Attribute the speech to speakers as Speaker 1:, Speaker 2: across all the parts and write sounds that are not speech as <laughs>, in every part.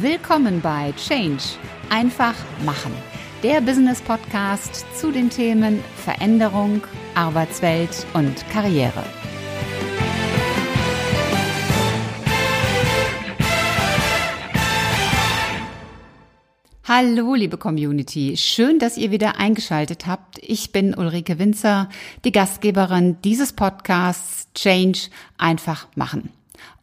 Speaker 1: Willkommen bei Change. Einfach machen. Der Business Podcast zu den Themen Veränderung, Arbeitswelt und Karriere. Hallo, liebe Community. Schön, dass ihr wieder eingeschaltet habt. Ich bin Ulrike Winzer, die Gastgeberin dieses Podcasts Change einfach machen.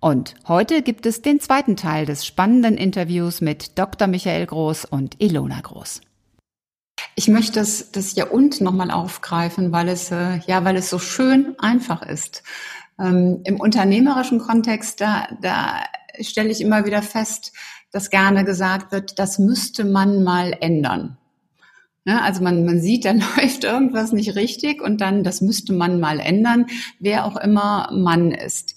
Speaker 1: Und heute gibt es den zweiten Teil des spannenden Interviews mit Dr. Michael Groß und Ilona Groß. Ich möchte das, das Ja und nochmal aufgreifen, weil es, äh, ja, weil es so schön einfach ist. Ähm, Im unternehmerischen Kontext, da, da stelle ich immer wieder fest, dass gerne gesagt wird, das müsste man mal ändern. Ne, also man, man sieht, da <laughs> läuft irgendwas nicht richtig und dann, das müsste man mal ändern, wer auch immer Mann ist.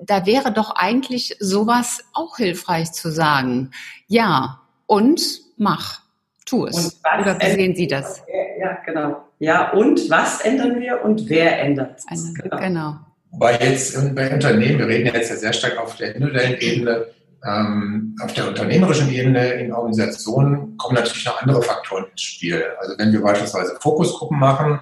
Speaker 1: Da wäre doch eigentlich sowas auch hilfreich zu sagen. Ja, und mach, tu es. Oder wie sehen Sie das?
Speaker 2: Ja, genau. Ja, und was ändern wir und wer ändert es?
Speaker 3: Genau. genau. Wobei jetzt bei Unternehmen, wir reden jetzt ja sehr stark auf der individuellen Ebene, ähm, auf der unternehmerischen Ebene in Organisationen kommen natürlich noch andere Faktoren ins Spiel. Also wenn wir beispielsweise Fokusgruppen machen,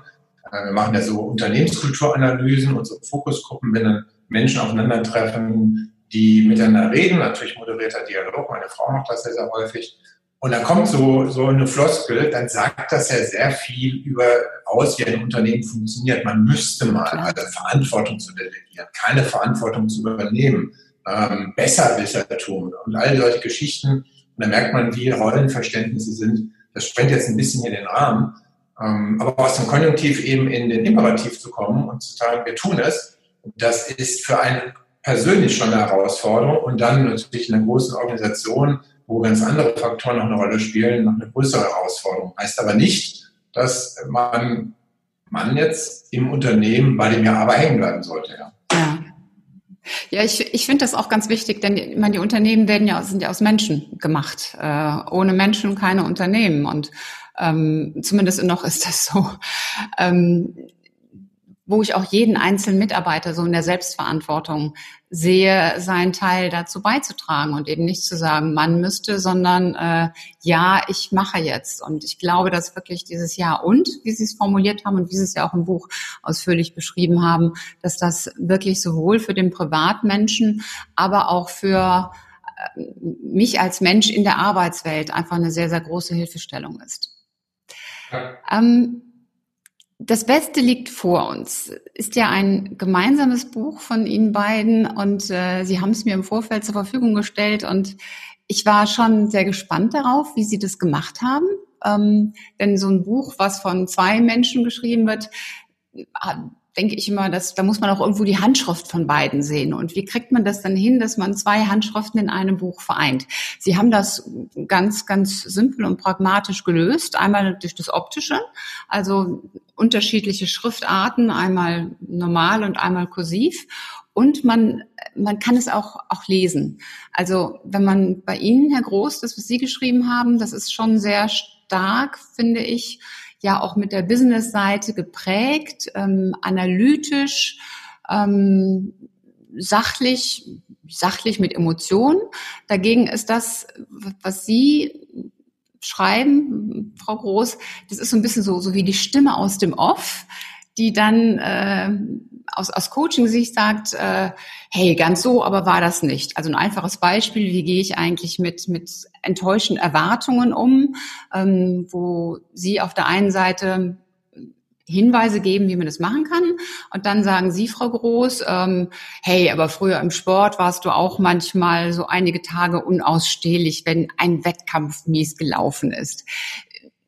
Speaker 3: äh, wir machen ja so Unternehmenskulturanalysen und so Fokusgruppen, wenn dann Menschen aufeinandertreffen, die miteinander reden, natürlich moderierter Dialog, meine Frau macht das sehr, sehr häufig. Und dann kommt so, so eine Floskel, dann sagt das ja sehr viel über aus, wie ein Unternehmen funktioniert. Man müsste mal also Verantwortung zu delegieren, keine Verantwortung zu übernehmen ähm, Besserwissertum und all solche Geschichten. Und da merkt man, wie Rollenverständnisse sind. Das sprengt jetzt ein bisschen hier den Rahmen. Ähm, aber aus dem Konjunktiv eben in den Imperativ zu kommen und zu sagen, wir tun es, das ist für einen persönlich schon eine Herausforderung und dann natürlich in einer großen Organisation, wo ganz andere Faktoren noch eine Rolle spielen, noch eine größere Herausforderung. Heißt aber nicht, dass man, man jetzt im Unternehmen bei dem Ja aber hängen bleiben sollte. Ja.
Speaker 1: ja. Ja, ich, ich finde das auch ganz wichtig, denn ich meine, die Unternehmen werden ja, sind ja aus Menschen gemacht. Äh, ohne Menschen keine Unternehmen. Und ähm, zumindest noch ist das so. Ähm, wo ich auch jeden einzelnen Mitarbeiter so in der Selbstverantwortung sehe, seinen Teil dazu beizutragen und eben nicht zu sagen, man müsste, sondern äh, ja, ich mache jetzt. Und ich glaube, dass wirklich dieses Ja und, wie Sie es formuliert haben und wie Sie es ja auch im Buch ausführlich beschrieben haben, dass das wirklich sowohl für den Privatmenschen, aber auch für äh, mich als Mensch in der Arbeitswelt einfach eine sehr, sehr große Hilfestellung ist. Ja. Ähm, das Beste liegt vor uns. Ist ja ein gemeinsames Buch von Ihnen beiden und äh, Sie haben es mir im Vorfeld zur Verfügung gestellt und ich war schon sehr gespannt darauf, wie Sie das gemacht haben. Ähm, denn so ein Buch, was von zwei Menschen geschrieben wird, denke ich immer, dass da muss man auch irgendwo die Handschrift von beiden sehen. Und wie kriegt man das dann hin, dass man zwei Handschriften in einem Buch vereint? Sie haben das ganz, ganz simpel und pragmatisch gelöst. Einmal durch das Optische, also unterschiedliche Schriftarten, einmal normal und einmal kursiv. Und man, man kann es auch, auch lesen. Also wenn man bei Ihnen, Herr Groß, das, was Sie geschrieben haben, das ist schon sehr stark, finde ich, ja auch mit der Business-Seite geprägt, ähm, analytisch, ähm, sachlich, sachlich mit Emotionen. Dagegen ist das, was Sie schreiben, Frau Groß, das ist so ein bisschen so, so wie die Stimme aus dem Off, die dann äh, aus, aus Coaching-Sicht sagt, äh, hey, ganz so, aber war das nicht. Also ein einfaches Beispiel, wie gehe ich eigentlich mit, mit enttäuschenden Erwartungen um, ähm, wo Sie auf der einen Seite Hinweise geben, wie man das machen kann. Und dann sagen Sie, Frau Groß, ähm, hey, aber früher im Sport warst du auch manchmal so einige Tage unausstehlich, wenn ein Wettkampf mies gelaufen ist.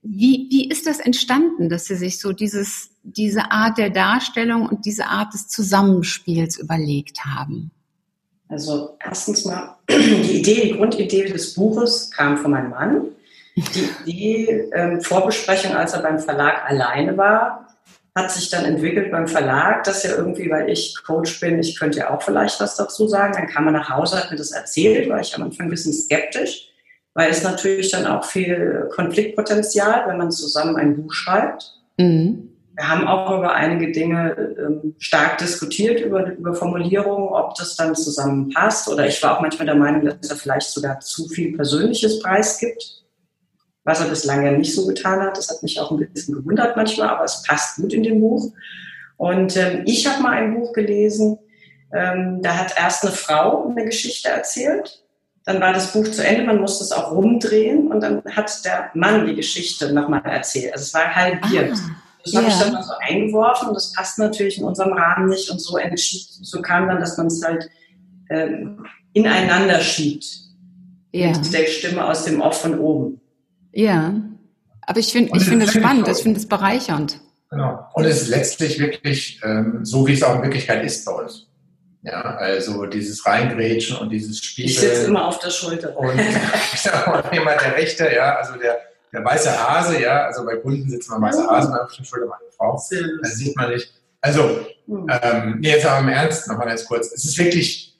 Speaker 1: Wie, wie ist das entstanden, dass Sie sich so dieses, diese Art der Darstellung und diese Art des Zusammenspiels überlegt haben?
Speaker 2: Also erstens mal, <clears throat> die Idee, die Grundidee des Buches kam von meinem Mann. Die Idee, ähm, Vorbesprechung, als er beim Verlag alleine war, hat sich dann entwickelt beim Verlag, dass ja irgendwie, weil ich Coach bin, ich könnte ja auch vielleicht was dazu sagen. Dann kam er nach Hause, hat mir das erzählt, war ich am Anfang ein bisschen skeptisch weil es natürlich dann auch viel Konfliktpotenzial, wenn man zusammen ein Buch schreibt. Mhm. wir haben auch über einige Dinge ähm, stark diskutiert, über, über Formulierungen, ob das dann zusammenpasst. Oder ich war auch manchmal der Meinung, dass er vielleicht sogar zu viel Persönliches preisgibt, was er bislang ja nicht so getan hat. Das hat mich auch ein bisschen gewundert manchmal, aber es passt gut in dem Buch. Und ähm, ich habe mal ein Buch gelesen, ähm, da hat erst eine Frau eine Geschichte erzählt. Dann war das Buch zu Ende, man musste es auch rumdrehen und dann hat der Mann die Geschichte nochmal erzählt. Also es war halbiert. Ah. Das habe ich dann mal so eingeworfen und das passt natürlich in unserem Rahmen nicht und so entschied, so kam dann, dass man es halt ähm, ineinander schiebt. Ja. Mit der Stimme aus dem Off von oben.
Speaker 1: Ja. Aber ich finde ich finde es spannend, ich finde es bereichernd.
Speaker 3: Genau. Und es ist letztlich wirklich ähm, so, wie es auch in Wirklichkeit ist bei uns. Ja, also dieses Reingrätschen und dieses Spielen.
Speaker 2: Ich sitze immer auf der Schulter.
Speaker 3: Und, <laughs> und jemand der Rechte, ja, also der, der weiße Hase, ja, also bei Kunden sitzt man weiße Hasen auf der Schulter, meine Frau. Das sieht man nicht. Also, hm. ähm, nee, jetzt aber im Ernst nochmal ganz kurz. Es ist wirklich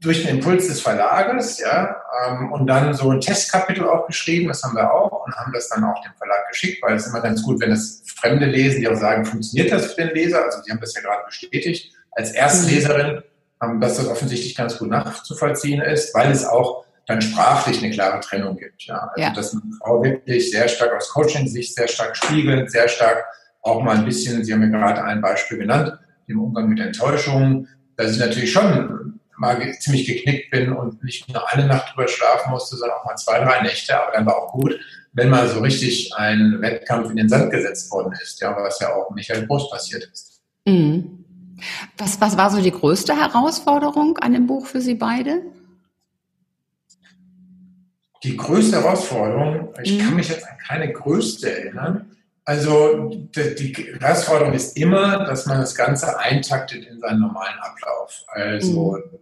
Speaker 3: durch den Impuls des Verlages, ja, ähm, und dann so ein Testkapitel auch geschrieben, das haben wir auch, und haben das dann auch dem Verlag geschickt, weil es ist immer ganz gut, wenn das Fremde lesen, die auch sagen, funktioniert das für den Leser? Also, die haben das ja gerade bestätigt als Erstleserin, ähm, dass das offensichtlich ganz gut nachzuvollziehen ist, weil es auch dann sprachlich eine klare Trennung gibt. Ja. Also, ja. dass eine Frau wirklich sehr stark aus Coaching-Sicht, sehr stark spiegelt, sehr stark auch mal ein bisschen, Sie haben ja gerade ein Beispiel genannt, im Umgang mit Enttäuschungen, dass ich natürlich schon mal ziemlich geknickt bin und nicht nur eine Nacht drüber schlafen musste, sondern auch mal zwei, drei Nächte, aber dann war auch gut, wenn mal so richtig ein Wettkampf in den Sand gesetzt worden ist, ja, was ja auch Michael Brust passiert ist.
Speaker 1: Mhm. Was, was war so die größte Herausforderung an dem Buch für Sie beide?
Speaker 3: die größte Herausforderung, ich kann mhm. mich jetzt an keine größte erinnern, also die, die, Herausforderung ist immer, dass man das Ganze eintaktet in seinen normalen Ablauf. Also mhm.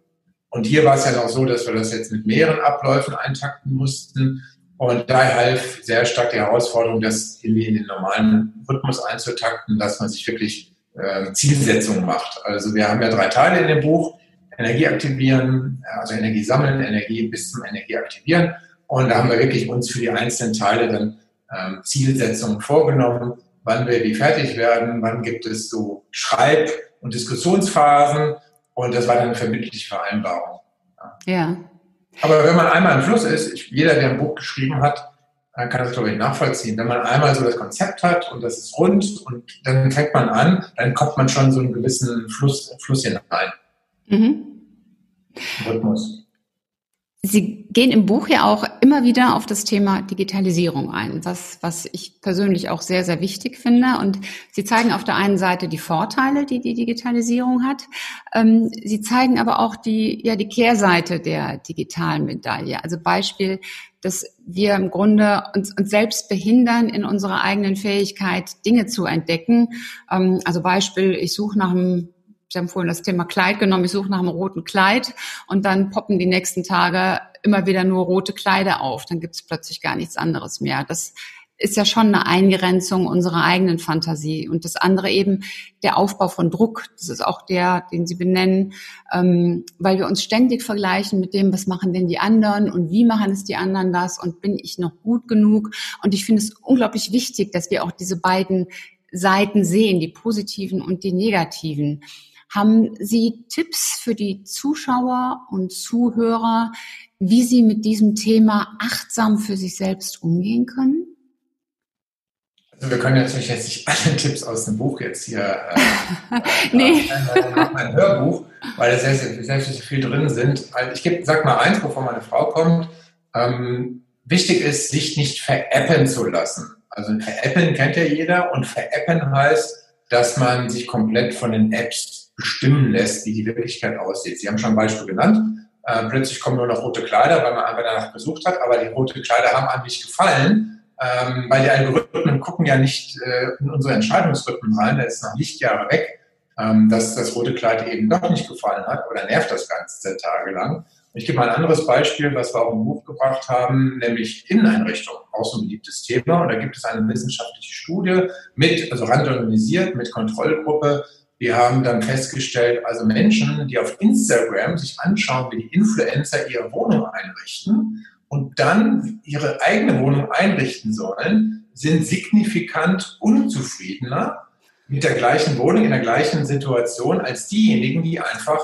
Speaker 3: und hier war es ja noch so, dass wir das jetzt mit mehreren Abläufen eintakten mussten. Und da half sehr stark die Herausforderung, das irgendwie in den normalen Rhythmus einzutakten, dass man sich wirklich äh, Zielsetzungen macht. Also wir haben ja drei Teile in dem Buch. Energie aktivieren, also Energie sammeln, Energie bis zum Energie aktivieren. Und da haben wir wirklich uns für die einzelnen Teile dann ähm, Zielsetzungen vorgenommen, wann wir wie fertig werden, wann gibt es so Schreib- und Diskussionsphasen. Und das war dann eine verbindliche Vereinbarung.
Speaker 1: Ja. ja.
Speaker 3: Aber wenn man einmal im Fluss ist, ich, jeder, der ein Buch geschrieben hat, kann das, glaube ich, nachvollziehen. Wenn man einmal so das Konzept hat und das ist rund und dann fängt man an, dann kommt man schon so einen gewissen Fluss, Fluss hinein. Mhm.
Speaker 1: Rhythmus. Sie gehen im Buch ja auch immer wieder auf das Thema Digitalisierung ein, was, was ich persönlich auch sehr, sehr wichtig finde. Und Sie zeigen auf der einen Seite die Vorteile, die die Digitalisierung hat. Ähm, Sie zeigen aber auch die, ja, die Kehrseite der digitalen Medaille. Also Beispiel, dass wir im Grunde uns, uns selbst behindern in unserer eigenen Fähigkeit, Dinge zu entdecken. Ähm, also Beispiel, ich suche nach einem Sie haben vorhin das Thema Kleid genommen, ich suche nach einem roten Kleid und dann poppen die nächsten Tage immer wieder nur rote Kleider auf. Dann gibt es plötzlich gar nichts anderes mehr. Das ist ja schon eine Eingrenzung unserer eigenen Fantasie. Und das andere eben der Aufbau von Druck. Das ist auch der, den Sie benennen, ähm, weil wir uns ständig vergleichen mit dem, was machen denn die anderen und wie machen es die anderen das und bin ich noch gut genug. Und ich finde es unglaublich wichtig, dass wir auch diese beiden Seiten sehen, die positiven und die negativen. Haben Sie Tipps für die Zuschauer und Zuhörer, wie sie mit diesem Thema achtsam für sich selbst umgehen können?
Speaker 3: Also wir können natürlich jetzt nicht alle <laughs> Tipps aus dem Buch jetzt hier <laughs> äh, nee. nach mein Hörbuch, weil da sehr, sehr, sehr, viel drin sind. Also ich gebe, sag mal eins, bevor meine Frau kommt. Ähm, wichtig ist, sich nicht veräppen zu lassen. Also veräppeln kennt ja jeder und veräppen heißt, dass man sich komplett von den Apps bestimmen lässt, wie die Wirklichkeit aussieht. Sie haben schon ein Beispiel genannt. Äh, plötzlich kommen nur noch rote Kleider, weil man einfach danach gesucht hat, aber die rote Kleider haben einem nicht gefallen, ähm, weil die Algorithmen gucken ja nicht äh, in unsere Entscheidungsrhythmen rein, da ist noch Lichtjahre weg, ähm, dass das rote Kleid eben doch nicht gefallen hat oder nervt das Ganze tagelang. Ich gebe mal ein anderes Beispiel, was wir auch im Buch gebracht haben, nämlich Inneneinrichtung, auch so ein beliebtes Thema. Und da gibt es eine wissenschaftliche Studie mit, also randomisiert, mit Kontrollgruppe, wir haben dann festgestellt, also Menschen, die auf Instagram sich anschauen, wie die Influencer ihre Wohnung einrichten und dann ihre eigene Wohnung einrichten sollen, sind signifikant unzufriedener, mit der gleichen Wohnung, in der gleichen Situation als diejenigen, die einfach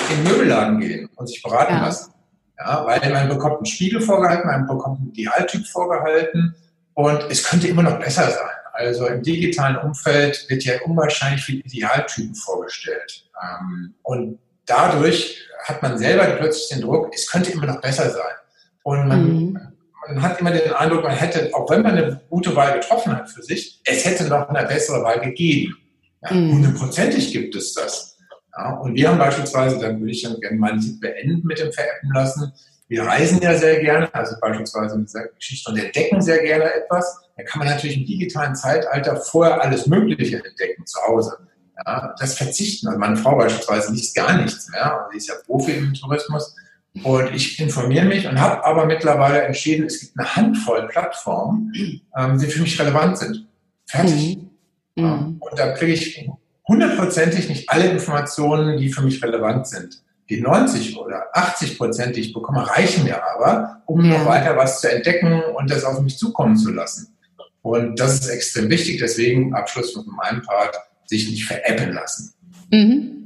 Speaker 3: in den Möbelladen gehen und sich beraten ja. lassen. Ja, weil man bekommt einen Spiegel vorgehalten, man bekommt einen Idealtyp vorgehalten und es könnte immer noch besser sein. Also im digitalen Umfeld wird ja unwahrscheinlich viel Idealtypen vorgestellt. Ähm, und dadurch hat man selber plötzlich den Druck, es könnte immer noch besser sein. Und man, mhm. man hat immer den Eindruck, man hätte, auch wenn man eine gute Wahl getroffen hat für sich, es hätte noch eine bessere Wahl gegeben. Ja, mhm. Hundertprozentig gibt es das. Ja, und wir haben beispielsweise, dann würde ich dann gerne mal beenden mit dem Verappen lassen. Wir reisen ja sehr gerne, also beispielsweise mit dieser Geschichte und entdecken sehr gerne etwas. Da kann man natürlich im digitalen Zeitalter vorher alles Mögliche entdecken zu Hause. Ja, das verzichten. Also meine Frau beispielsweise liest gar nichts mehr. Sie ist ja Profi im Tourismus. Und ich informiere mich und habe aber mittlerweile entschieden, es gibt eine Handvoll Plattformen, ähm, die für mich relevant sind. Fertig. Mhm. Mhm. Und da kriege ich hundertprozentig nicht alle Informationen, die für mich relevant sind. Die 90 oder 80 Prozent, die ich bekomme, reichen mir aber, um ja. noch weiter was zu entdecken und das auf mich zukommen zu lassen. Und das ist extrem wichtig. Deswegen Abschluss von meinem Part sich nicht veräppeln lassen. Mhm.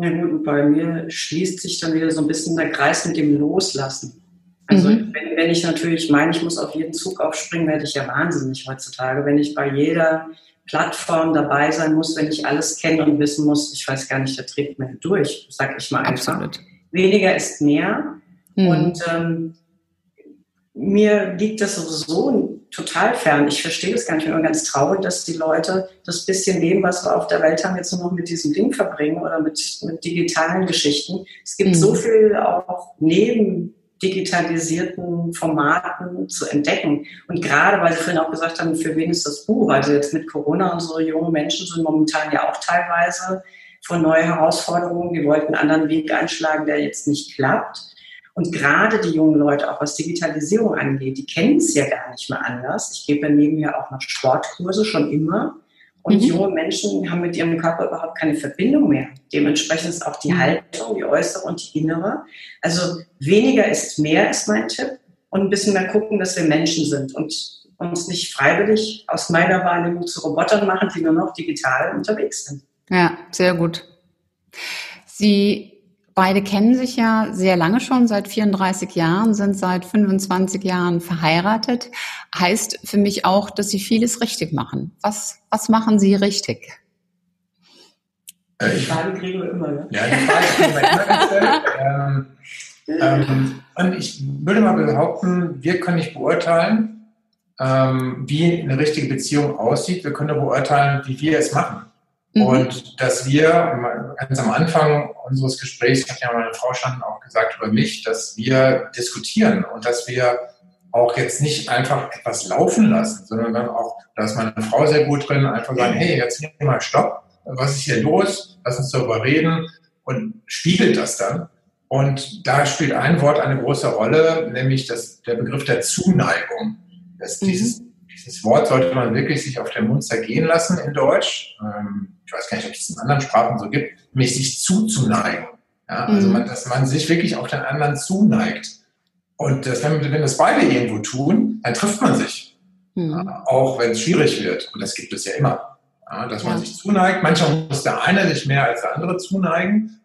Speaker 2: Ja gut, bei mir schließt sich dann wieder so ein bisschen der Kreis mit dem Loslassen. Also mhm. wenn, wenn ich natürlich meine, ich muss auf jeden Zug aufspringen, werde ich ja wahnsinnig heutzutage. Wenn ich bei jeder Plattform dabei sein muss, wenn ich alles kennen und wissen muss, ich weiß gar nicht, der trägt mir durch, sag ich mal einfach. Absolut. Weniger ist mehr. Mhm. Und ähm, mir liegt das sowieso total fern. Ich verstehe das gar nicht. Ich bin immer ganz traurig, dass die Leute das bisschen Leben, was wir auf der Welt haben, jetzt nur noch mit diesem Ding verbringen oder mit, mit digitalen Geschichten. Es gibt mhm. so viel auch neben digitalisierten Formaten zu entdecken. Und gerade, weil Sie vorhin auch gesagt haben, für wen ist das Buch? Also jetzt mit Corona, unsere jungen Menschen sind momentan ja auch teilweise vor neue Herausforderungen. Die wollten einen anderen Weg einschlagen, der jetzt nicht klappt. Und gerade die jungen Leute, auch was Digitalisierung angeht, die kennen es ja gar nicht mehr anders. Ich gebe nebenher auch noch Sportkurse schon immer. Und mhm. junge Menschen haben mit ihrem Körper überhaupt keine Verbindung mehr. Dementsprechend ist auch die mhm. Haltung, die äußere und die innere. Also weniger ist mehr, ist mein Tipp. Und ein bisschen mehr gucken, dass wir Menschen sind und uns nicht freiwillig aus meiner Wahrnehmung zu Robotern machen, die nur noch digital unterwegs sind.
Speaker 1: Ja, sehr gut. Sie Beide kennen sich ja sehr lange schon, seit 34 Jahren, sind seit 25 Jahren verheiratet. Heißt für mich auch, dass Sie vieles richtig machen. Was, was machen Sie richtig?
Speaker 2: Die Fragen kriegen wir immer, ne?
Speaker 3: Ja, die Fragen kriegen wir immer gestellt. ähm, ähm, und ich würde mal behaupten, wir können nicht beurteilen, ähm, wie eine richtige Beziehung aussieht. Wir können nur beurteilen, wie wir es machen. Mhm. Und dass wir ganz am Anfang unseres Gesprächs, hat ja meine Frau schon auch gesagt über mich, dass wir diskutieren und dass wir auch jetzt nicht einfach etwas laufen lassen, sondern dann auch, da ist meine Frau sehr gut drin, einfach sagen, hey, jetzt hier mal Stopp, was ist hier los? Lass uns darüber reden und spiegelt das dann. Und da spielt ein Wort eine große Rolle, nämlich das, der Begriff der Zuneigung. Das, mhm. dieses, dieses Wort sollte man wirklich sich auf den Mund zergehen lassen in Deutsch. Ähm, ich weiß gar nicht, ob es in anderen Sprachen so gibt, nämlich sich zuzuneigen. Ja, also mhm. man, dass man sich wirklich auf den anderen zuneigt. Und das, wenn, wenn das beide irgendwo tun, dann trifft man sich. Mhm. Ja, auch wenn es schwierig wird. Und das gibt es ja immer. Ja, dass man sich zuneigt. Manchmal muss der eine sich mehr als der andere zuneigen.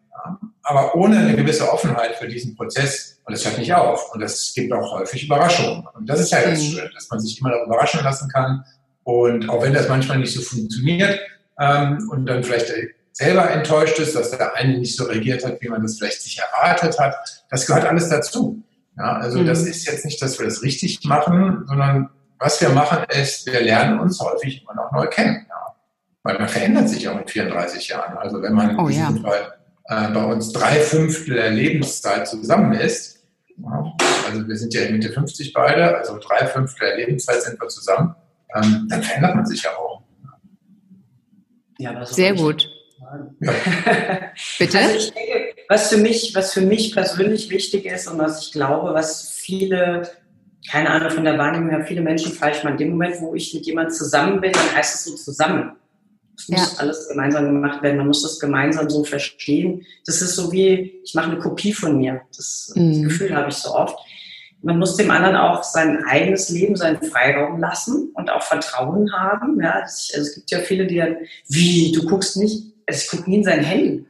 Speaker 3: Aber ohne eine gewisse Offenheit für diesen Prozess. Und das hört nicht auf. Und es gibt auch häufig Überraschungen. Und das ist ja ganz mhm. schön, dass man sich immer noch überraschen lassen kann. Und auch wenn das manchmal nicht so funktioniert, ähm, und dann vielleicht selber enttäuscht ist, dass der eine nicht so reagiert hat, wie man das vielleicht sich erwartet hat. Das gehört alles dazu. Ja, also mhm. das ist jetzt nicht, dass wir das richtig machen, sondern was wir machen ist, wir lernen uns häufig immer noch neu kennen. Ja. Weil man verändert sich auch in 34 Jahren. Also wenn man
Speaker 1: oh, ja.
Speaker 3: Fall, äh, bei uns drei Fünftel der Lebenszeit zusammen ist, ja, also wir sind ja Mitte 50 beide, also drei Fünftel der Lebenszeit sind wir zusammen, ähm, dann verändert man sich ja auch.
Speaker 1: Ja, so Sehr gut.
Speaker 2: Ja. <laughs> Bitte? Also ich denke, was für mich, was für mich persönlich wichtig ist und was ich glaube, was viele, keine Ahnung von der Wahrnehmung her, viele Menschen falsch machen. In dem Moment, wo ich mit jemandem zusammen bin, dann heißt es so zusammen. Es muss ja. alles gemeinsam gemacht werden. Man muss das gemeinsam so verstehen. Das ist so wie, ich mache eine Kopie von mir. Das, mhm. das Gefühl habe ich so oft. man muss dem anderen auch sein eigenes Leben, seinen Freiraum lassen und auch Vertrauen haben. Ja, also es gibt ja viele, die dann, wie, du guckst nicht, also ich gucke nie in sein Handy.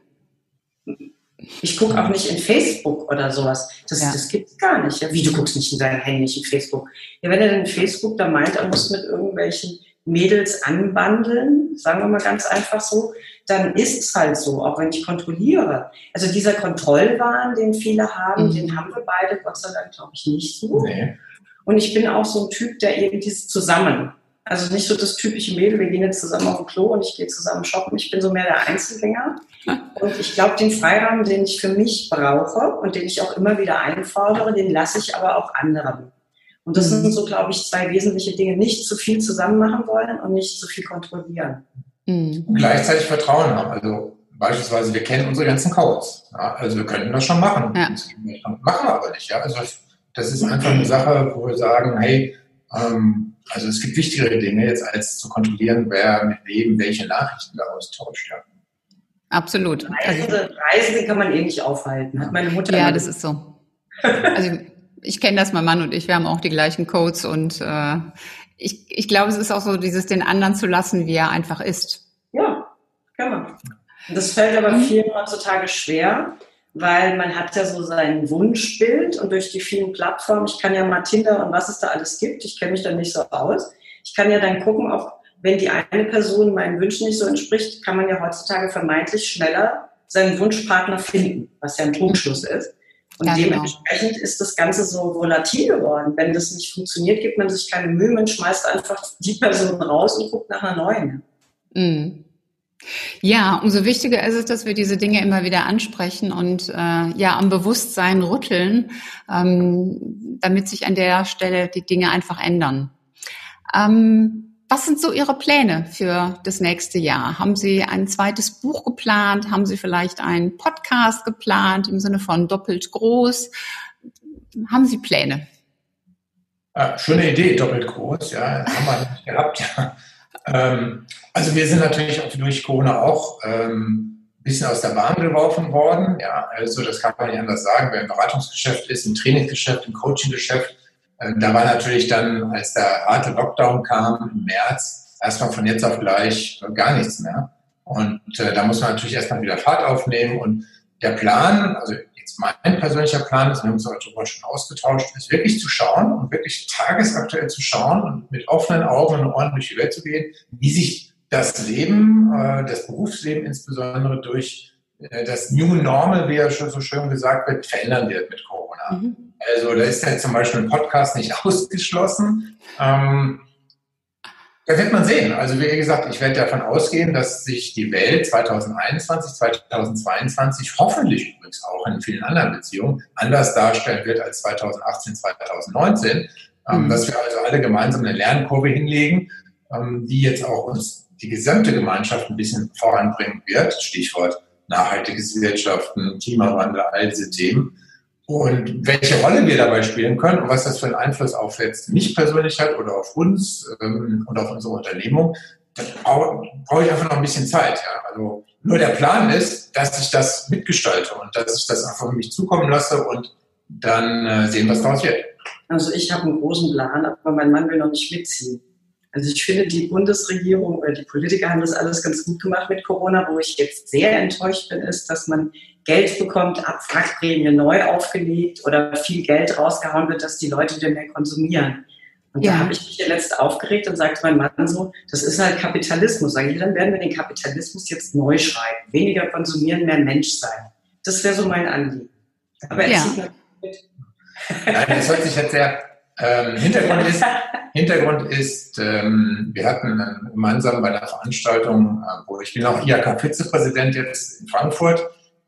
Speaker 2: Ich gucke auch nicht in Facebook oder sowas. Das, ja. das gibt es gar nicht. Ja, wie, du guckst nicht in dein Handy, nicht in Facebook. Ja, wenn er in Facebook da meint, er muss mit irgendwelchen Mädels anbandeln, sagen wir mal ganz einfach so, dann ist es halt so, auch wenn ich kontrolliere. Also dieser Kontrollwahn, den viele haben, mhm. den haben wir beide, Gott sei Dank, glaube ich, nicht so. Nee. Und ich bin auch so ein Typ, der eben dieses Zusammen, also nicht so das typische Mädel, wir gehen jetzt zusammen auf den Klo und ich gehe zusammen shoppen. Ich bin so mehr der Einzelgänger. <laughs> Und ich glaube, den Freiraum, den ich für mich brauche und den ich auch immer wieder einfordere, den lasse ich aber auch anderen. Und das mhm. sind so, glaube ich, zwei wesentliche Dinge. Nicht zu viel zusammen machen wollen und nicht zu viel kontrollieren.
Speaker 3: Mhm. Gleichzeitig Vertrauen haben. Also beispielsweise, wir kennen unsere ganzen Codes. Ja, also wir könnten das schon machen. Ja. Machen wir aber nicht. Ja? Also das ist einfach eine Sache, wo wir sagen, hey, ähm, also es gibt wichtigere Dinge jetzt, als zu kontrollieren, wer mit wem welche Nachrichten da austauscht. Ja.
Speaker 1: Absolut.
Speaker 2: Reisende, also Reisende kann man eh nicht aufhalten, hat meine Mutter.
Speaker 1: Ja, das ist so. <laughs> Also ich kenne das, mein Mann und ich, wir haben auch die gleichen Codes und äh, ich, ich glaube, es ist auch so, dieses den anderen zu lassen, wie er einfach ist.
Speaker 2: Ja, kann man. Das fällt aber mhm. vielen heutzutage schwer, weil man hat ja so sein Wunschbild und durch die vielen Plattformen, ich kann ja mal Tinder und was es da alles gibt, ich kenne mich da nicht so aus. Ich kann ja dann gucken, ob, wenn die eine Person meinen Wünschen nicht so entspricht, kann man ja heutzutage vermeintlich schneller seinen Wunschpartner finden, was ja ein Trugschluss ist. Und ja, genau. dementsprechend genau. ist das Ganze so volatil geworden. Wenn das nicht funktioniert, gibt man sich keine Mühe, man schmeißt einfach die Person raus und guckt nach einer neuen.
Speaker 1: Mhm. Ja, umso wichtiger ist es, dass wir diese Dinge immer wieder ansprechen und äh, ja am Bewusstsein rütteln, ähm, damit sich an der Stelle die Dinge einfach ändern. Ähm, was sind so Ihre Pläne für das nächste Jahr? Haben Sie ein zweites Buch geplant? Haben Sie vielleicht einen Podcast geplant im Sinne von doppelt groß? Haben Sie Pläne?
Speaker 3: Ah, schöne Idee, doppelt groß, ja, haben wir nicht gehabt. Ähm, also wir sind natürlich durch Corona auch ähm, ein bisschen aus der Bahn geworfen worden. Ja, also das kann man nicht anders sagen. Wer im Beratungsgeschäft ist, im Trainingsgeschäft, im Coachinggeschäft, da war natürlich dann, als der harte Lockdown kam im März, erstmal von jetzt auf gleich gar nichts mehr. Und äh, da muss man natürlich erstmal wieder Fahrt aufnehmen. Und der Plan, also jetzt mein persönlicher Plan ist, wir haben uns darüber schon ausgetauscht, ist wirklich zu schauen und wirklich tagesaktuell zu schauen und mit offenen Augen und Ohren durch die Welt zu gehen, wie sich das Leben, äh, das Berufsleben insbesondere durch äh, das New Normal, wie ja schon so schön gesagt wird, verändern wird mit Corona. Mhm. Also da ist ja zum Beispiel ein Podcast nicht <laughs> ausgeschlossen. Ähm, da wird man sehen. Also wie gesagt, ich werde davon ausgehen, dass sich die Welt 2021, 2022 hoffentlich übrigens auch in vielen anderen Beziehungen anders darstellen wird als 2018, 2019. Ähm, mhm. Dass wir also alle gemeinsam eine Lernkurve hinlegen, ähm, die jetzt auch uns die gesamte Gemeinschaft ein bisschen voranbringen wird. Stichwort nachhaltige Gesellschaften, Klimawandel, all diese Themen. Und welche Rolle wir dabei spielen können und was das für einen Einfluss auf jetzt mich persönlich hat oder auf uns ähm, und auf unsere Unternehmung, da brauche brauch ich einfach noch ein bisschen Zeit. Ja. Also nur der Plan ist, dass ich das mitgestalte und dass ich das einfach mich zukommen lasse und dann äh, sehen, was daraus wird.
Speaker 2: Also ich habe einen großen Plan, aber mein Mann will noch nicht mitziehen. Also ich finde, die Bundesregierung oder die Politiker haben das alles ganz gut gemacht mit Corona. Wo ich jetzt sehr enttäuscht bin, ist, dass man Geld bekommt, Abwrackprämie neu aufgelegt oder viel Geld rausgehauen wird, dass die Leute wieder mehr konsumieren. Und ja. da habe ich mich ja letzt aufgeregt und sagte mein Mann so, das ist halt Kapitalismus. Sag ich, dann werden wir den Kapitalismus jetzt neu schreiben. Weniger konsumieren, mehr Mensch sein. Das wäre so mein Anliegen. Aber er ja.
Speaker 3: Nein, das hört sich jetzt sehr ähm, Hintergrund ist, Hintergrund ist ähm, wir hatten gemeinsam bei einer Veranstaltung, äh, wo ich bin auch IHK-Vizepräsident jetzt in Frankfurt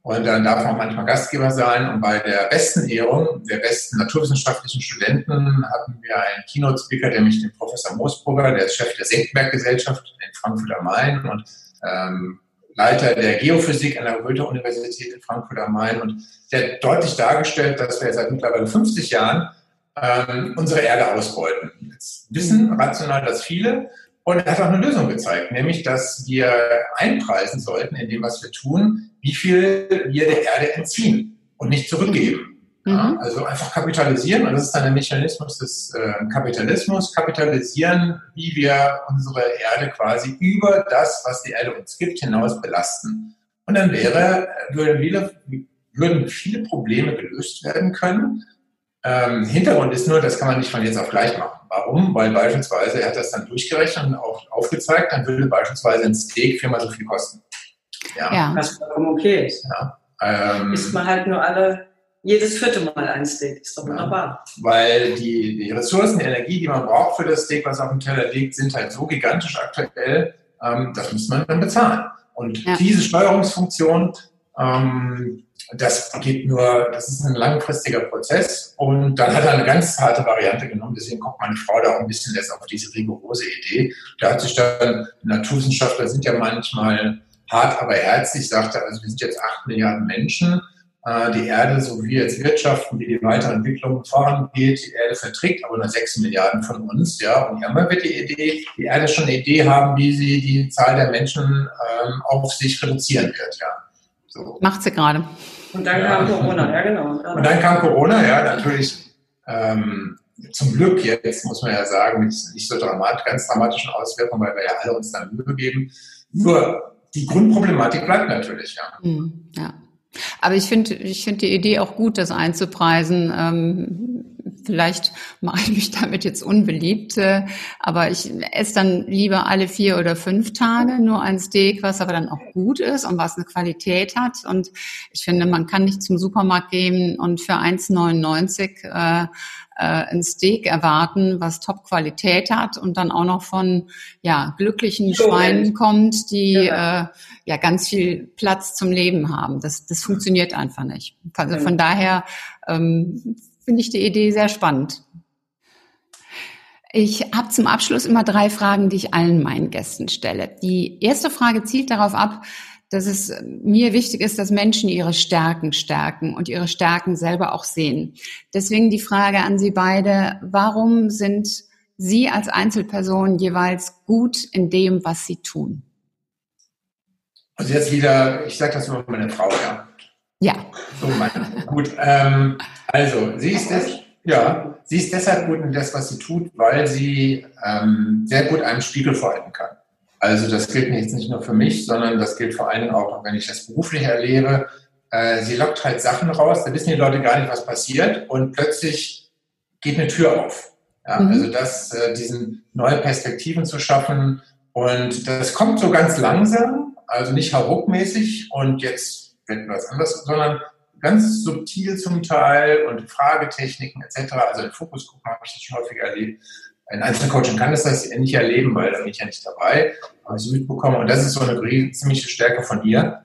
Speaker 3: und dann darf man manchmal Gastgeber sein. Und bei der besten Ehrung der besten naturwissenschaftlichen Studenten hatten wir einen Keynote-Speaker, nämlich den Professor Moosbrugger, der ist Chef der Senckenberg-Gesellschaft in Frankfurt am Main und ähm, Leiter der Geophysik an der Goethe-Universität in Frankfurt am Main. Und der hat deutlich dargestellt, dass wir seit mittlerweile 50 Jahren ähm, unsere Erde ausbeuten. Jetzt wissen rational das viele und er hat auch eine Lösung gezeigt, nämlich, dass wir einpreisen sollten in dem, was wir tun, wie viel wir der Erde entziehen und nicht zurückgeben. Mhm. Also einfach kapitalisieren und das ist dann der Mechanismus des äh, Kapitalismus. Kapitalisieren, wie wir unsere Erde quasi über das, was die Erde uns gibt, hinaus belasten. Und dann wäre, würden viele, würden viele Probleme gelöst werden können. Ähm, Hintergrund ist nur, das kann man nicht von jetzt auf gleich machen. Warum? Weil beispielsweise, er hat das dann durchgerechnet und auch aufgezeigt, dann würde beispielsweise ein Steak viermal so viel kosten.
Speaker 2: Ja. ja. Was vollkommen okay ist. Ja. Ähm, Isst man halt nur alle jedes vierte Mal ein Steak. Ist doch wunderbar.
Speaker 3: Ja, weil die, die Ressourcen, die Energie, die man braucht für das Steak, was auf dem Teller liegt, sind halt so gigantisch aktuell, ähm, das muss man dann bezahlen. Und ja. diese Steuerungsfunktion, ähm, das geht nur, das ist ein langfristiger Prozess. Und dann hat er eine ganz harte Variante genommen. Deswegen kommt meine Frau da auch ein bisschen jetzt auf diese rigorose Idee. Da hat sich dann, Naturwissenschaftler sind ja manchmal hart, aber herzlich, sagte, also wir sind jetzt acht Milliarden Menschen äh, die Erde, so wie jetzt wirtschaften, wie die Weiterentwicklung vorangeht, die Erde verträgt aber nur 6 Milliarden von uns, ja. Und irgendwann wird die Idee, die Erde schon eine Idee haben, wie sie die Zahl der Menschen ähm, auf sich reduzieren wird, ja.
Speaker 1: So. Macht sie gerade.
Speaker 2: Und dann ja. kam Corona, ja genau.
Speaker 3: Und dann kam Corona, ja, natürlich. Ähm, zum Glück jetzt, muss man ja sagen, mit nicht so dramat, ganz dramatischen Auswirkungen, weil wir ja alle uns dann Mühe geben. Nur die Grundproblematik bleibt natürlich, ja.
Speaker 1: Mhm, ja. Aber ich finde, ich finde die Idee auch gut, das einzupreisen. Ähm, vielleicht mache ich mich damit jetzt unbeliebt, äh, aber ich esse dann lieber alle vier oder fünf Tage nur ein Steak, was aber dann auch gut ist und was eine Qualität hat. Und ich finde, man kann nicht zum Supermarkt gehen und für 1,99 äh, äh, ein Steak erwarten, was Top-Qualität hat und dann auch noch von ja, glücklichen Schweinen kommt, die ja. äh, ja ganz viel Platz zum Leben haben. Das, das funktioniert einfach nicht. Also von daher ähm, finde ich die Idee sehr spannend. Ich habe zum Abschluss immer drei Fragen, die ich allen meinen Gästen stelle. Die erste Frage zielt darauf ab, dass es mir wichtig ist, dass Menschen ihre Stärken stärken und ihre Stärken selber auch sehen. Deswegen die Frage an Sie beide, warum sind Sie als Einzelperson jeweils gut in dem, was Sie tun?
Speaker 3: Also jetzt wieder, ich sage das nur meine Frau, ja.
Speaker 1: Ja.
Speaker 3: So, meine, gut. Ähm, also, sie ist, des, ja, sie ist deshalb gut in das, was sie tut, weil sie ähm, sehr gut einen Spiegel vorhalten kann. Also das gilt jetzt nicht nur für mich, sondern das gilt vor allen Dingen auch, wenn ich das beruflich erlebe. Äh, sie lockt halt Sachen raus, da wissen die Leute gar nicht, was passiert und plötzlich geht eine Tür auf. Ja, mhm. Also das, äh, diesen neue Perspektiven zu schaffen und das kommt so ganz langsam, also nicht hauruckmäßig und jetzt wird was anderes, sondern ganz subtil zum Teil und Fragetechniken etc. Also den Fokus gucken habe ich das schon häufig erlebt. Ein Einzelcoaching kann das, das nicht erleben, weil da bin ich ja nicht dabei, habe ich mitbekommen. Und das ist so eine ziemliche Stärke von ihr,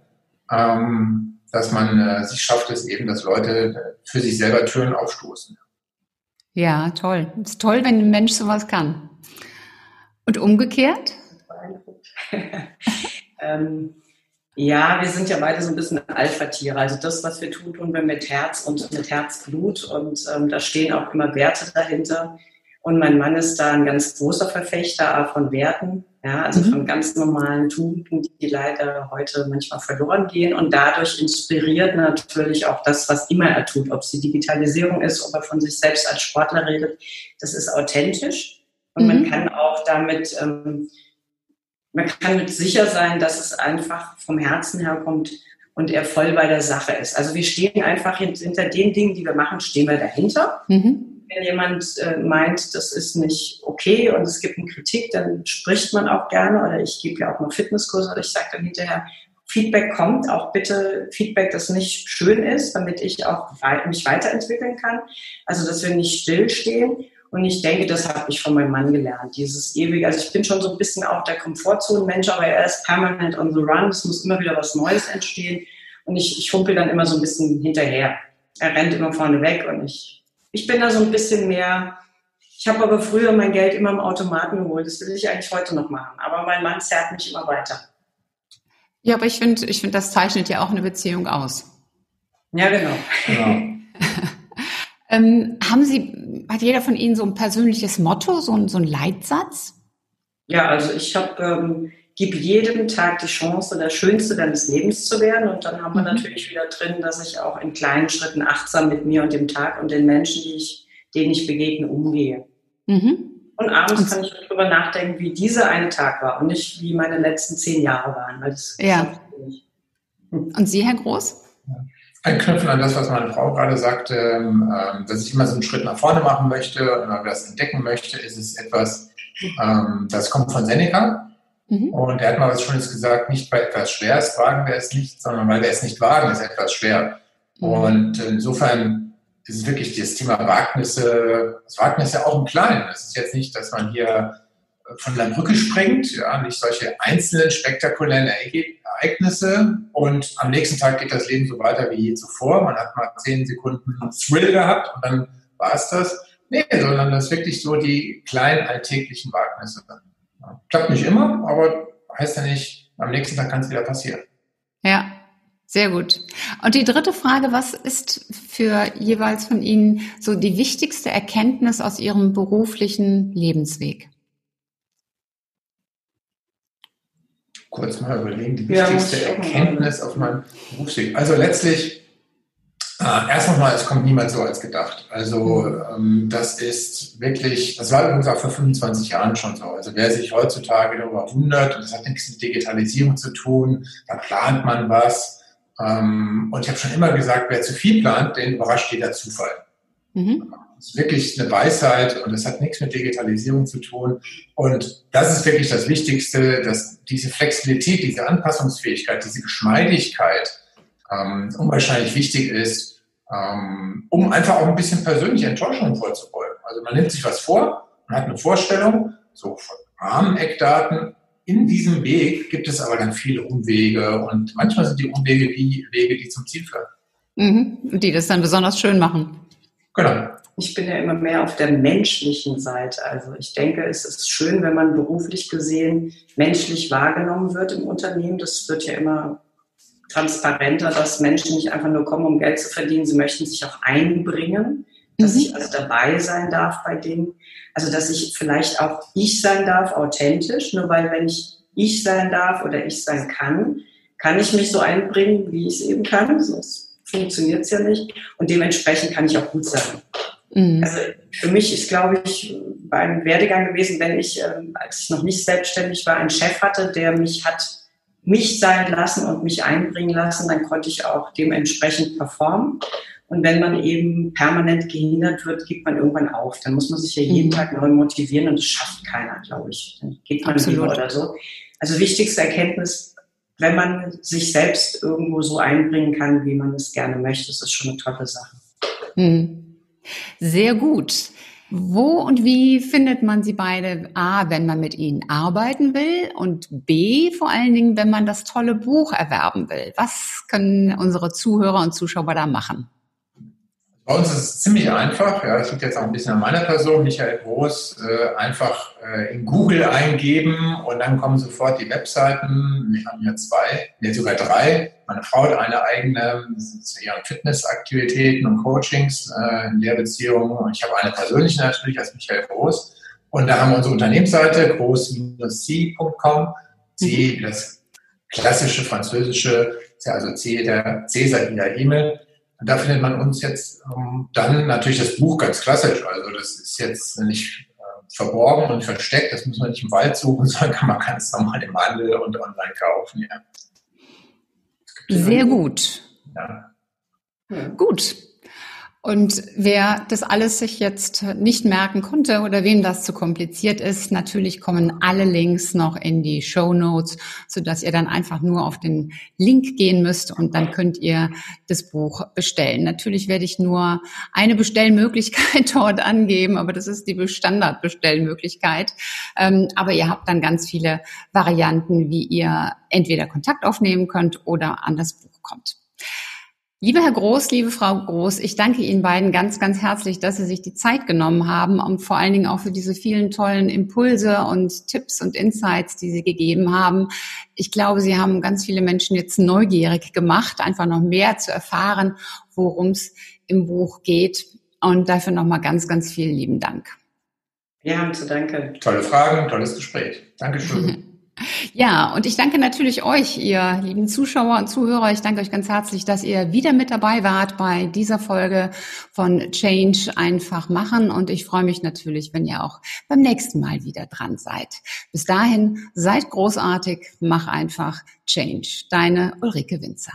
Speaker 3: ähm, dass man äh, sich schafft, es eben, dass Leute für sich selber Türen aufstoßen.
Speaker 1: Ja, toll. Es ist toll, wenn ein Mensch sowas kann. Und umgekehrt? <laughs>
Speaker 2: ähm, ja, wir sind ja beide so ein bisschen Alpha-Tiere. Also das, was wir tun, tun wir mit Herz und mit Herzblut. Und ähm, da stehen auch immer Werte dahinter. Und mein Mann ist da ein ganz großer Verfechter von Werten, ja, also mhm. von ganz normalen Tugenden, die leider heute manchmal verloren gehen. Und dadurch inspiriert natürlich auch das, was immer er tut, ob es die Digitalisierung ist, ob er von sich selbst als Sportler redet. Das ist authentisch. Und mhm. man kann auch damit, ähm, man kann mit sicher sein, dass es einfach vom Herzen herkommt und er voll bei der Sache ist. Also wir stehen einfach hinter den Dingen, die wir machen, stehen wir dahinter. Mhm wenn jemand äh, meint, das ist nicht okay und es gibt eine Kritik, dann spricht man auch gerne oder ich gebe ja auch noch Fitnesskurse oder ich sage dann hinterher, Feedback kommt, auch bitte Feedback, das nicht schön ist, damit ich auch mich weiterentwickeln kann. Also, dass wir nicht stillstehen. Und ich denke, das habe ich von meinem Mann gelernt. Dieses ewige, also ich bin schon so ein bisschen auch der Komfortzone-Mensch, aber er ist permanent on the run. Es muss immer wieder was Neues entstehen. Und ich, ich humpel dann immer so ein bisschen hinterher. Er rennt immer vorne weg und ich ich bin da so ein bisschen mehr, ich habe aber früher mein Geld immer im Automaten geholt. Das will ich eigentlich heute noch machen. Aber mein Mann zerrt mich immer weiter.
Speaker 1: Ja, aber ich finde, ich finde, das zeichnet ja auch eine Beziehung aus.
Speaker 2: Ja, genau. Ja.
Speaker 1: Ähm, haben Sie, hat jeder von Ihnen so ein persönliches Motto, so ein, so ein Leitsatz?
Speaker 2: Ja, also ich habe ähm, gib jedem Tag die Chance, der Schönste deines Lebens zu werden. Und dann haben wir mhm. natürlich wieder drin, dass ich auch in kleinen Schritten achtsam mit mir und dem Tag und den Menschen, die ich, denen ich begegne, umgehe. Mhm. Und abends kann ich darüber nachdenken, wie dieser eine Tag war und nicht wie meine letzten zehn Jahre waren. Weil das
Speaker 1: ja. Und Sie, Herr Groß?
Speaker 3: Anknüpfen an das, was meine Frau gerade sagte, ähm, dass ich immer so einen Schritt nach vorne machen möchte und das entdecken möchte, ist es etwas, ähm, das kommt von Seneca. Mhm. Und er hat mal was Schönes gesagt, nicht bei etwas Schweres wagen wir es nicht, sondern weil wir es nicht wagen, ist etwas schwer. Mhm. Und insofern ist es wirklich das Thema Wagnisse, das Wagnis ja auch im Kleinen. Es ist jetzt nicht, dass man hier von der Brücke springt, ja, nicht solche einzelnen spektakulären Ereignisse und am nächsten Tag geht das Leben so weiter wie je zuvor. Man hat mal zehn Sekunden Thrill gehabt und dann war es das. Nee, sondern das wirklich so die kleinen alltäglichen Wagnisse. Klappt nicht immer, aber heißt ja nicht, am nächsten Tag kann es wieder passieren.
Speaker 1: Ja, sehr gut. Und die dritte Frage, was ist für jeweils von Ihnen so die wichtigste Erkenntnis aus Ihrem beruflichen Lebensweg?
Speaker 3: Kurz mal überlegen, die wichtigste ja, Erkenntnis auf meinem Berufsweg. Also letztlich, äh, erst nochmal, es kommt niemand so als gedacht. Also ähm, das ist wirklich, das war übrigens auch vor 25 Jahren schon so. Also wer sich heutzutage darüber wundert, und das hat nichts mit Digitalisierung zu tun, da plant man was. Ähm, und ich habe schon immer gesagt, wer zu viel plant, den überrascht jeder Zufall. Mhm. Das ist wirklich eine Weisheit und das hat nichts mit Digitalisierung zu tun. Und das ist wirklich das Wichtigste, dass diese Flexibilität, diese Anpassungsfähigkeit, diese Geschmeidigkeit ähm, unwahrscheinlich wichtig ist, ähm, um einfach auch ein bisschen persönliche Enttäuschungen vorzubeugen. Also man nimmt sich was vor, man hat eine Vorstellung, so von Rahmeneckdaten. In diesem Weg gibt es aber dann viele Umwege und manchmal sind die Umwege die Wege, die zum Ziel führen.
Speaker 1: Mhm. Die das dann besonders schön machen.
Speaker 2: Genau ich bin ja immer mehr auf der menschlichen Seite. Also ich denke, es ist schön, wenn man beruflich gesehen menschlich wahrgenommen wird im Unternehmen. Das wird ja immer transparenter, dass Menschen nicht einfach nur kommen, um Geld zu verdienen. Sie möchten sich auch einbringen, dass mhm. ich also dabei sein darf bei denen. Also dass ich vielleicht auch ich sein darf, authentisch. Nur weil wenn ich ich sein darf oder ich sein kann, kann ich mich so einbringen, wie ich es eben kann. Sonst funktioniert es ja nicht. Und dementsprechend kann ich auch gut sein. Mhm. Also für mich ist, glaube ich, einem Werdegang gewesen, wenn ich, ähm, als ich noch nicht selbstständig war, einen Chef hatte, der mich hat mich sein lassen und mich einbringen lassen, dann konnte ich auch dementsprechend performen. Und wenn man eben permanent gehindert wird, gibt man irgendwann auf. Dann muss man sich ja jeden mhm. Tag neu motivieren und das schafft keiner, glaube ich. Dann geht man Absolut. lieber oder so. Also wichtigste Erkenntnis, wenn man sich selbst irgendwo so einbringen kann, wie man es gerne möchte, ist das schon eine tolle Sache.
Speaker 1: Mhm. Sehr gut. Wo und wie findet man sie beide? A, wenn man mit ihnen arbeiten will und B, vor allen Dingen, wenn man das tolle Buch erwerben will. Was können unsere Zuhörer und Zuschauer da machen?
Speaker 3: Bei uns ist es ziemlich einfach. Ja, das liegt jetzt auch ein bisschen an meiner Person, Michael Groß. Äh, einfach äh, in Google eingeben und dann kommen sofort die Webseiten. Wir haben hier zwei, nee, sogar drei. Meine Frau hat eine eigene zu ihren Fitnessaktivitäten und Coachings äh, in der Beziehung. Ich habe eine persönliche natürlich als Michael Groß. Und da haben wir unsere Unternehmensseite groß-c.com. C, das klassische französische, also C, der in der E-Mail. Und da findet man uns jetzt ähm, dann natürlich das Buch ganz klassisch. Also das ist jetzt nicht äh, verborgen und versteckt, das muss man nicht im Wald suchen, <laughs> sondern kann man ganz normal im Handel und online kaufen. Ja.
Speaker 1: Sehr gut. Ja. Gut. Und wer das alles sich jetzt nicht merken konnte oder wem das zu kompliziert ist, natürlich kommen alle Links noch in die Show Notes, sodass ihr dann einfach nur auf den Link gehen müsst und dann könnt ihr das Buch bestellen. Natürlich werde ich nur eine Bestellmöglichkeit <laughs> dort angeben, aber das ist die Standardbestellmöglichkeit. Ähm, aber ihr habt dann ganz viele Varianten, wie ihr entweder Kontakt aufnehmen könnt oder an das Buch kommt. Lieber Herr Groß, liebe Frau Groß, ich danke Ihnen beiden ganz, ganz herzlich, dass Sie sich die Zeit genommen haben und vor allen Dingen auch für diese vielen tollen Impulse und Tipps und Insights, die Sie gegeben haben. Ich glaube, Sie haben ganz viele Menschen jetzt neugierig gemacht, einfach noch mehr zu erfahren, worum es im Buch geht. Und dafür nochmal ganz, ganz vielen lieben Dank.
Speaker 2: Wir haben zu danken.
Speaker 3: Tolle Fragen, tolles Gespräch. Dankeschön. <laughs>
Speaker 1: Ja, und ich danke natürlich euch, ihr lieben Zuschauer und Zuhörer. Ich danke euch ganz herzlich, dass ihr wieder mit dabei wart bei dieser Folge von Change einfach machen. Und ich freue mich natürlich, wenn ihr auch beim nächsten Mal wieder dran seid. Bis dahin, seid großartig, mach einfach Change. Deine Ulrike Winzer.